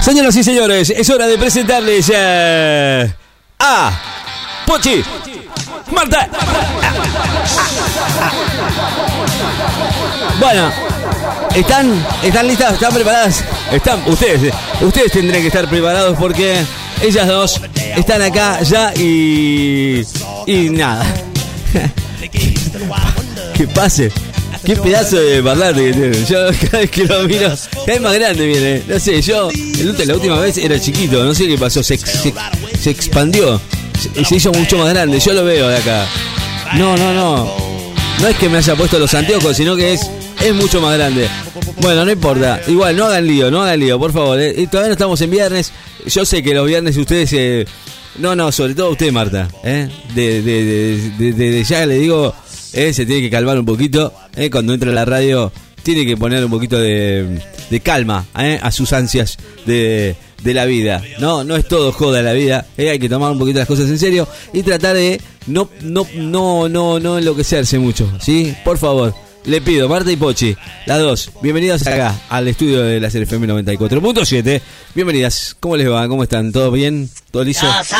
Señoras y señores, es hora de presentarles eh, a Pochi, Marta. Bueno, ¿están, ¿están listas? ¿Están preparadas? Están, ustedes, ustedes tendrán que estar preparados porque ellas dos están acá ya y. y nada. que pase. Qué pedazo de parlante que tiene. Yo cada vez que lo miro, cada vez más grande viene. No sé, yo la última vez era chiquito, no sé qué pasó, se, se, expandió, se, se hizo mucho más grande, yo lo veo de acá. No, no, no. No es que me haya puesto los anteojos, sino que es, es mucho más grande. Bueno, no importa. Igual, no hagan lío, no hagan lío, por favor. eh. Todavía no estamos en viernes. Yo sé que los viernes ustedes... eh, no, no, sobre todo usted, Marta. ¿eh? De, de- de- de ya le digo, eh, se tiene que calmar un poquito. ¿eh? Cuando entra la radio, tiene que poner un poquito de, calma ¿eh? a sus ansias de, la vida. No, no es todo joda la vida. ¿eh? Hay que tomar un poquito las cosas en serio y tratar de no, no, no, no, no enloquecerse mucho. ¿Sí? Por favor. Le pido, Marta y Pochi, las dos, bienvenidas acá al estudio de la CFM 94.7. Bienvenidas, ¿cómo les va? ¿Cómo están? ¿Todo bien? ¿Todo liso? Casa,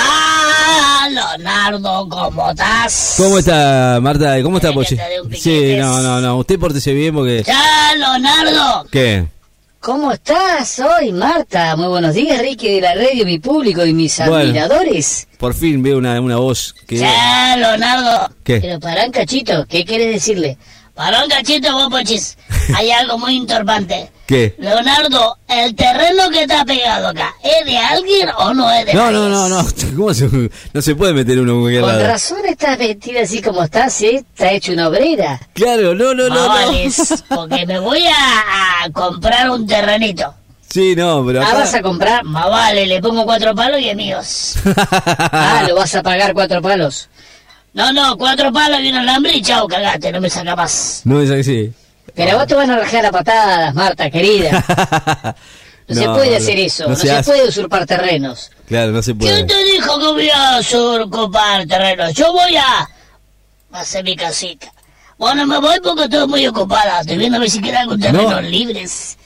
Leonardo, ¿cómo estás? ¿Cómo está Marta? ¿Cómo está ¿Quiere Pochi? Sí, no, no, no, usted pórtese bien porque... Ya, Leonardo. ¿Qué? ¿Cómo estás? Soy Marta. Muy buenos días, Ricky de la radio, mi público y mis Bueno. admiradores. Por fin veo una, una voz que... Ya, Leonardo. ¿Qué? Pero pará un cachito, ¿qué quieres decirle? Pará un cachito, vos, pochis. Hay algo muy importante. ¿Qué? Leonardo, ¿el terreno que está pegado acá es de alguien o no es de No, nadie? no, no, no, ¿cómo se, no se puede meter uno en cualquier Con lado? razón estás vestida así como estás, ¿eh? Está hecho una obrera. Claro, no, no, no, no. Mavales, porque me voy a, a comprar un terrenito. Sí, no, pero Ah, acá... vas a comprar, más vale, le pongo cuatro palos y amigos. Ah, lo vas a pagar cuatro palos. No, no, cuatro palos y un alambre y chao, cagate, no me saca más. No es así. Pero vos te van a rajar a patadas, Marta, querida. No, se puede hacer eso, no, se, puede usurpar terrenos. Claro, no se puede. ¿Quién te dijo que voy a usurpar terrenos? Yo voy a hacer mi casita. Bueno, me voy porque estoy muy ocupada. Estoy viendo a ver si quedan algún terrenos No. libres.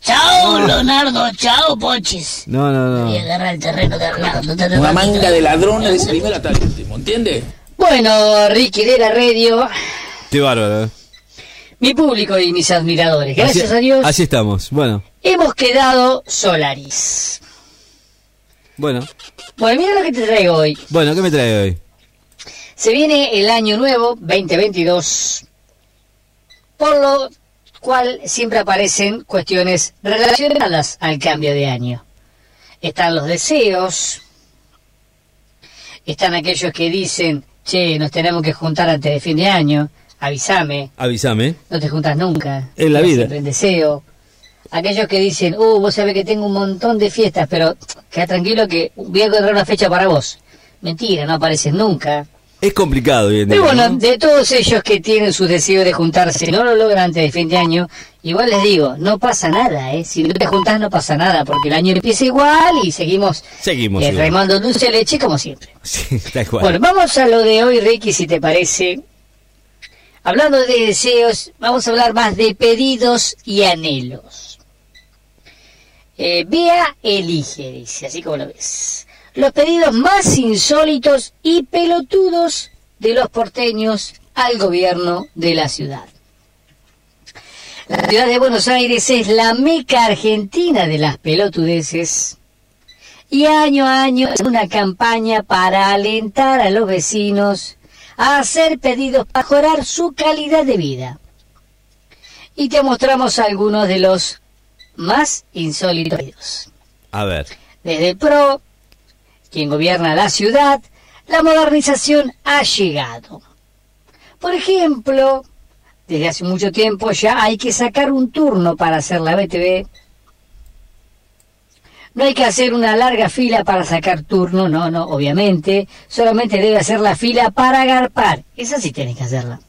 Chao, Leonardo. Chao, Pochis. No, no, Y no. agarra el terreno de te- Una manga de ladrones de primero hasta el último, ¿entiendes? Bueno, Ricky de la radio, Qué bárbaro. mi público y mis admiradores. Gracias Así- a Dios, Así estamos. Bueno, hemos quedado Solaris. bueno. Bueno, mira lo que te traigo hoy. Bueno, ¿qué me trae hoy? Se viene el año nuevo, 2022, por lo cual siempre aparecen cuestiones relacionadas al cambio de año. Están los deseos, están aquellos que dicen, che, nos tenemos que juntar antes de fin de año, avísame, Avísame. no te juntas nunca. En la vida. Siempre en deseo. Aquellos que dicen, uh, vos sabés que tengo un montón de fiestas, pero queda tranquilo que voy a encontrar una fecha para vos. Mentira, no apareces nunca. Es complicado hoy en día, Pero bueno, ¿no? de todos ellos que tienen su deseo de juntarse, no lo logran antes de fin de año, igual les digo, no pasa nada, ¿eh? Si no te juntás no pasa nada, porque el año empieza igual y seguimos Seguimos. eh, remando dulce de leche como siempre. Sí, tal cual. Bueno, vamos a lo de hoy, Ricky, si te parece. Hablando de deseos, vamos a hablar más de pedidos y anhelos. Eh, Bea elige, dice, así como lo ves. Los pedidos más insólitos y pelotudos de los porteños al gobierno de la ciudad. La ciudad de Buenos Aires es la meca argentina de las pelotudeces y año a año es una campaña para alentar a los vecinos a hacer pedidos para mejorar su calidad de vida. Y te mostramos algunos de los más insólitos pedidos. A ver. Desde el PRO, quien gobierna la ciudad, la modernización ha llegado. Por ejemplo, desde hace mucho tiempo ya hay que sacar un turno para hacer la BTV. No hay que hacer una larga fila para sacar turno, no, no, obviamente. Solamente debe hacer la fila para agarpar. Esa sí tienes que hacerla.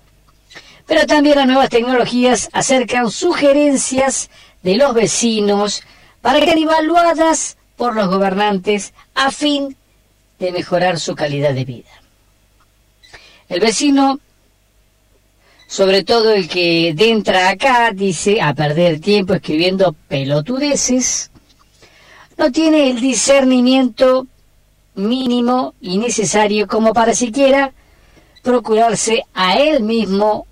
Pero también las nuevas tecnologías acercan sugerencias de los vecinos para que evaluadas por los gobernantes a fin de mejorar su calidad de vida. El vecino, sobre todo el que entra acá, dice a perder tiempo escribiendo pelotudeces, no tiene el discernimiento mínimo y necesario como para siquiera procurarse a él mismo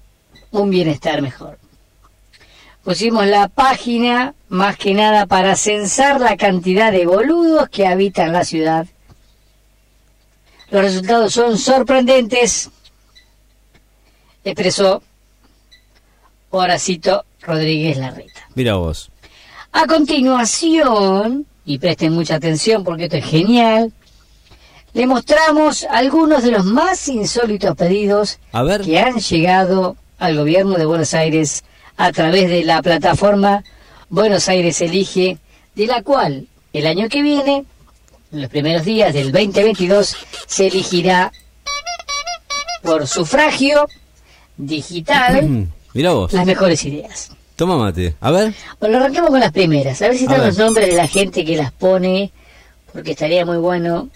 un bienestar mejor. Pusimos la página más que nada para censar la cantidad de boludos que habitan la ciudad. Los resultados son sorprendentes, expresó Horacito Rodríguez Larreta. Mira vos. A continuación, y presten mucha atención porque esto es genial, le mostramos algunos de los más insólitos pedidos A ver. que han llegado al gobierno de Buenos Aires a través de la plataforma Buenos Aires Elige, de la cual el año que viene, en los primeros días del 2022, se elegirá por sufragio digital Mira vos. las mejores ideas. Toma mate. A ver. Bueno, arranquemos con las primeras. A ver si están los nombres de la gente que las pone, porque estaría muy bueno.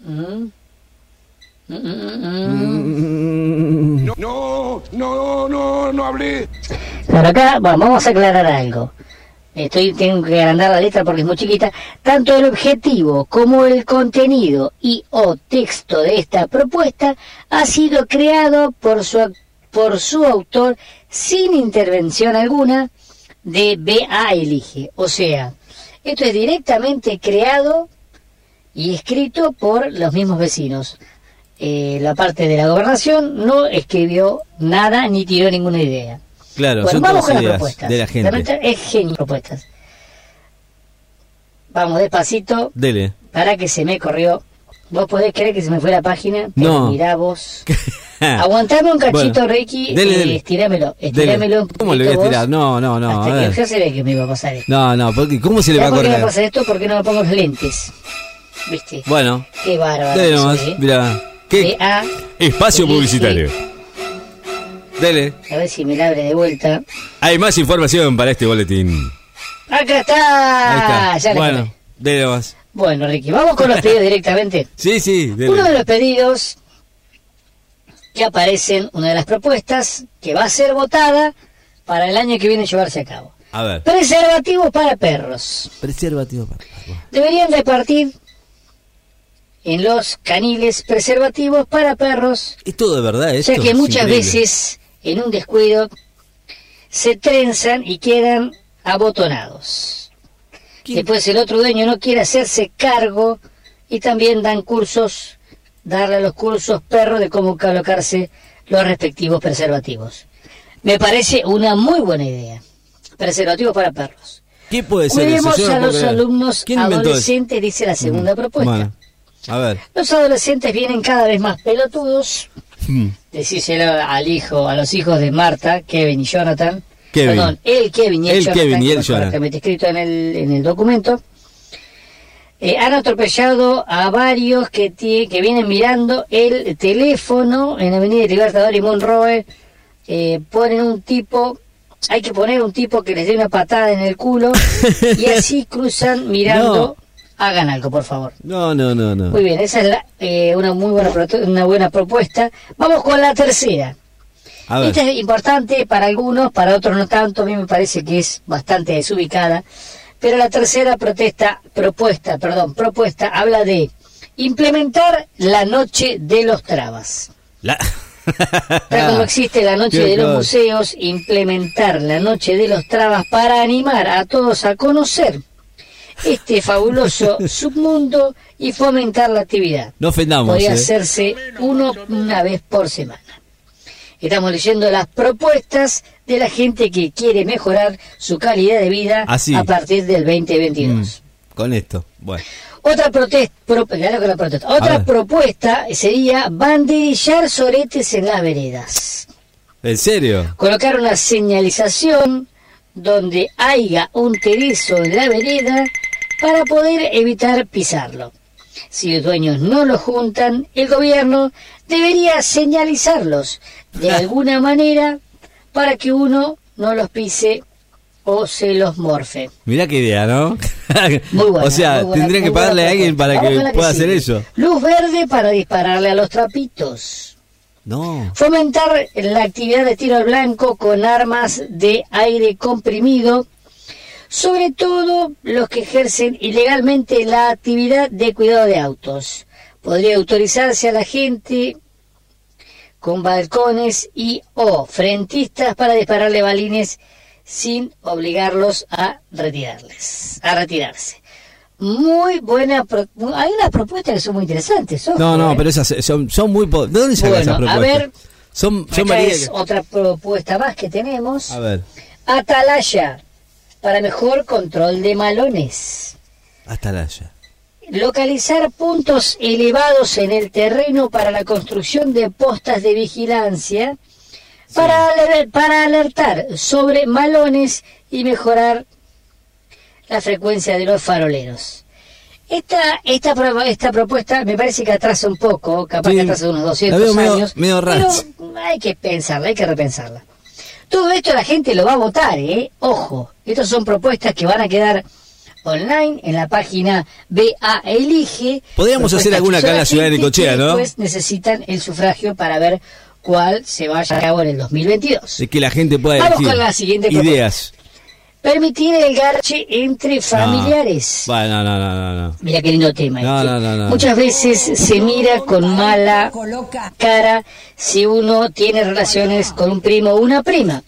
Mm. No, no, no, no, no hablé. Pero acá, bueno, vamos a aclarar algo. Estoy, tengo que agrandar la letra porque es muy chiquita. Tanto el objetivo como el contenido y o texto de esta propuesta ha sido creado por su, por su autor sin intervención alguna de BA Elige. O sea, esto es directamente creado y escrito por los mismos vecinos. Eh, la parte de la gobernación no escribió nada ni tiró ninguna idea. Claro, Bueno, son vamos todas con las ideas propuestas. de la gente. Es genio propuestas. Vamos despacito Dele. para que se me corrió. ¿Vos podés creer que se me fue la página? No. Mirá vos. Aguantame un cachito, Bueno, Ricky. dele, y dele. estirámelo. Estirámelo ¿Cómo le voy a estirar? No, no, no. a Hasta que yo sabía que me iba a pasar esto. No, no, porque ¿cómo se le va a ¿Sabés por qué me correr? pasa esto? Porque no me pongo los lentes. ¿Viste? Bueno, Qué bárbaro. dele nomás. ¿eh? Mira. Espacio publicitario. Dele. A ver si me la abre de vuelta. Hay más información para este boletín. ¡Acá está! Ahí está. Ya bueno, dele nomás. Bueno, Ricky, vamos con los pedidos directamente. Sí, sí, dele. Uno de los pedidos que aparecen, una de las propuestas que va a ser votada para el año que viene llevarse a cabo. A ver. Preservativos para perros. Preservativo para. Deberían repartir en los caniles preservativos para perros, Es todo de verdad, ya esto. que es muchas increíble. veces en un descuido se trenzan y quedan abotonados. ¿Quién- Después el otro dueño no quiere hacerse cargo y también dan cursos, darle a los cursos perros de cómo colocarse los respectivos preservativos. Me parece una muy buena idea. Preservativos para perros. ¿Qué puede ser? Cuidemos a los alumnos adolescentes, dice la segunda propuesta. Bueno, a ver. Los adolescentes vienen cada vez más pelotudos. Hmm. Decíselo al hijo, a los hijos de Marta, Kevin y Jonathan. Kevin. Perdón, el Kevin y el, El Jonathan, Kevin y el Jonathan. escrito en el, en el documento. Eh, han atropellado a varios que, tie- que vienen mirando el teléfono en Avenida Libertador y Monroe. Eh, ponen un tipo, hay que poner un tipo que les dé una patada en el culo y así cruzan mirando. Hagan algo, por favor. No, no, no, no. Muy bien, esa es la- eh, una muy buena, una buena propuesta. Vamos con la tercera. Esta es importante para algunos, para otros no tanto. A mí me parece que es bastante desubicada. Pero la tercera protesta, propuesta, perdón, propuesta habla de implementar la noche de los trabas. La... Tal como existe la noche Qué de los museos, implementar la noche de los trabas para animar a todos a conocer este fabuloso submundo y fomentar la actividad. No ofendamos, Podría ¿eh? hacerse uno una vez por semana. Estamos leyendo las propuestas de la gente que quiere mejorar su calidad de vida Así. a partir del 2022. Mm, con esto. Bueno. Otra protesta, la protesta. Otra propuesta sería banderillar soretes en las veredas. ¿En serio? Colocar una señalización donde haya un tereso en la vereda para poder evitar pisarlo. Si los dueños no lo juntan, el gobierno debería señalizarlos de alguna manera para que uno no los pise o se los morfe. Mirá qué idea, ¿no? Muy buena, o sea, buena, tendría que pagarle a alguien para que pueda hacer eso. Luz verde para dispararle a los trapitos. No. Fomentar la actividad de tiro al blanco con armas de aire comprimido sobre todo los que ejercen ilegalmente la actividad de cuidado de autos. Podría autorizarse a la gente con balcones y o frentistas para dispararle balines sin obligarlos a retirarles, a retirarse. Muy buena, pro- hay unas propuestas que son muy interesantes. ojo, No, no, ¿eh? pero esas son, son muy... po- ¿De dónde sacas Bueno, esas a propuestas? ver, son, son Acá otra propuesta más que tenemos. A ver, Atalaya, para mejor control de malones. hasta la ya. Localizar puntos elevados en el terreno para la construcción de postas de vigilancia para, para alertar sobre malones y mejorar la frecuencia de los faroleros. Esta, esta, esta propuesta me parece que atrasa un poco, capaz Sí, que atrasa unos la 200 veo medio- años, medio pero hay que pensarla, hay que repensarla. Todo esto la gente lo va a votar, ¿eh? Ojo, estas son propuestas que van a quedar online en la página BA Elige. Podríamos hacer alguna acá en la ciudad de Necochea, que ¿no? Después necesitan el sufragio para ver cuál se vaya a cabo en el 2022. De que la gente pueda Vamos elegir con la siguiente propuesta. ideas. Permitir el garche entre familiares. No. Bueno, no, no, no, no. Mira qué lindo tema. No, este. no, no. Muchas veces se mira con mala cara si uno tiene relaciones con un primo o una prima.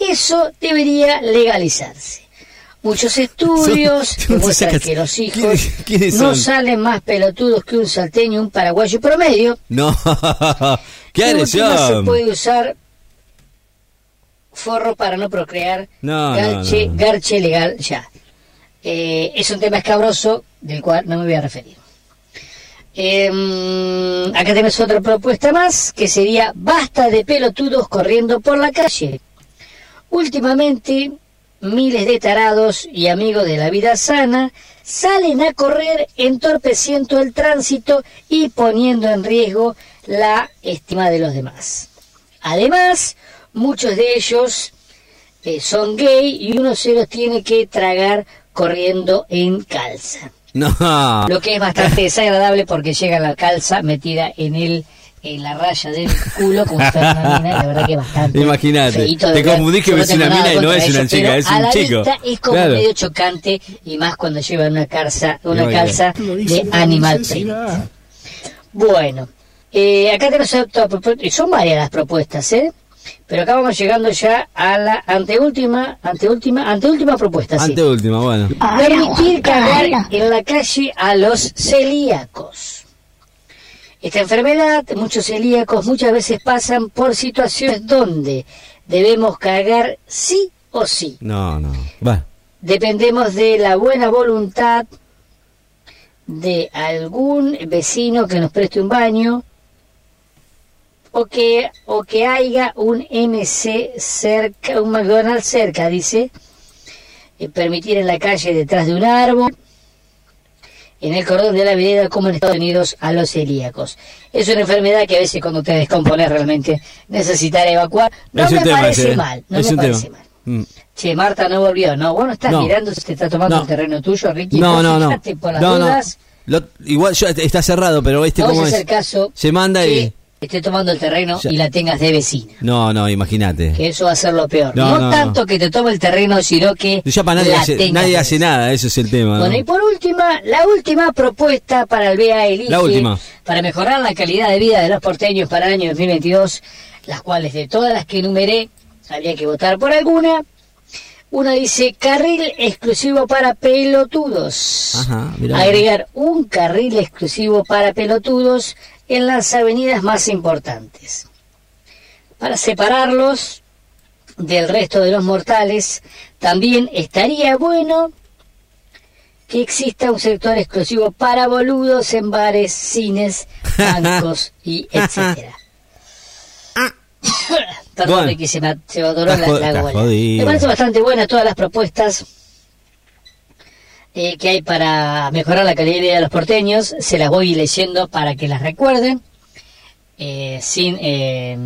Eso debería legalizarse. Muchos estudios demuestran que los hijos ¿Quiénes- quiénes no salen más pelotudos que un salteño y un paraguayo promedio. No, qué se puede usar forro para no procrear. No, no, garche, no. garche legal ya. Eh, es un tema escabroso del cual no me voy a referir. Em, acá tenemos otra propuesta más que sería basta de pelotudos corriendo por la calle. Últimamente, miles de tarados y amigos de la vida sana salen a correr entorpeciendo el tránsito y poniendo en riesgo la estima de los demás. Además, muchos de ellos eh, son gay y uno se los tiene que tragar corriendo en calza. No. Lo que es bastante desagradable porque llega la calza metida en el en la raya del culo fuera una mina, la verdad que es bastante Imagínate, te confundís que ves una mina y no es una eso, chica, es a un la chico. vista es como Claro. medio chocante y más cuando llevan una calza, una calza de animal print. Bueno, eh, acá tenemos otra propuesta, y son varias las propuestas, ¿eh? Pero acá vamos llegando ya a la anteúltima, anteúltima, anteúltima propuesta, sí. Anteúltima, bueno. Permitir cagar en la calle a los celíacos. Esta enfermedad, muchos celíacos muchas veces pasan por situaciones donde debemos cagar sí o sí. No, no. Va. Dependemos de la buena voluntad de algún vecino que nos preste un baño o que o que haya un MC cerca, un McDonald's cerca, dice, Eh, permitir en la calle detrás de un árbol, en el cordón de la vereda como en Estados Unidos a los celíacos. Es una enfermedad que a veces cuando te descompones realmente necesitar evacuar. No Es me tema parece ese, mal, no es me parece tema. mal. Mm. Che, Marta no volvió. No, vos no estás No. mirando si te está tomando No. el terreno tuyo, Ricky. No, no, no. por las No, no. dudas. Lo- igual ya está cerrado, pero este cómo es. hacer caso Se manda y. esté tomando el terreno Ya. y la tengas de vecina. No, no, imagínate. Que eso va a ser lo peor. No, No, no, tanto no. que te tome el terreno, sino que Ya para nadie la hace, nadie hace nada, ese es el tema. Bueno, ¿no? y por última, la última propuesta para el BA Elige, La última. para mejorar la calidad de vida de los porteños para el año 2022, las cuales de todas las que enumeré, habría que votar por alguna. Una dice carril exclusivo para pelotudos. Ajá, mirá. Agregar un carril exclusivo para pelotudos en las avenidas más importantes. Para separarlos del resto de los mortales, también estaría bueno que exista un sector exclusivo para boludos en bares, cines, bancos y etcétera. Perdón Bueno. de que se me, se me atoró Estás la, la. Me parece bastante buena todas las propuestas eh, que hay para mejorar la calidad de vida de los porteños. Se las voy leyendo para que las recuerden. Eh, sin, eh,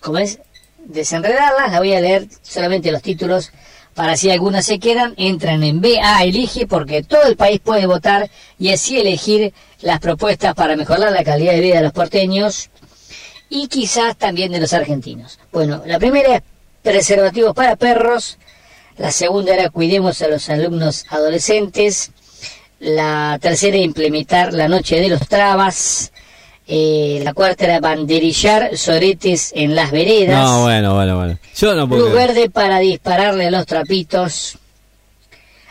¿cómo es? Desenredarlas, las voy a leer solamente los títulos para si algunas se quedan, entran en BA Elige porque todo el país puede votar y así elegir las propuestas para mejorar la calidad de vida de los porteños y quizás también de los argentinos. Bueno, la primera es preservativos para perros, La segunda era cuidemos a los alumnos adolescentes. La tercera, implementar la noche de los trabas. Eh, la cuarta era banderillar soretes en las veredas. No, bueno, bueno, bueno. Yo no puedo. Luz creer. verde para dispararle a los trapitos.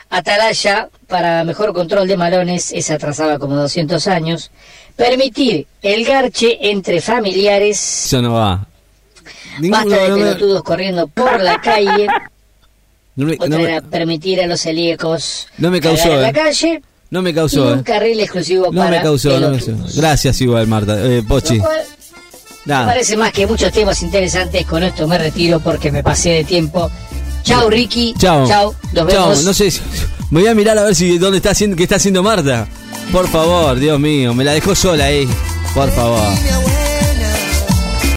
Atalaya para mejor control de malones, esa atrasaba como 200 años. Permitir el garche entre familiares. Eso no va. Ninguno, Basta de no me- pelotudos corriendo por la calle. No me- Otra no me- era permitir a los celíacos No me causó, en la eh. calle. no me Y causó, un eh. carril exclusivo No para me causó, no me causó. Gracias igual, Marta. Eh, Pochi. Me parece más que muchos temas interesantes. Con esto me retiro porque me pasé de tiempo. Chao, Ricky. Chao. Chao. Nos Chao. vemos. No sé, si- me voy a mirar a ver si dónde está haciendo, qué está haciendo Marta. Por favor, Dios mío, me la dejó sola ahí. Por favor.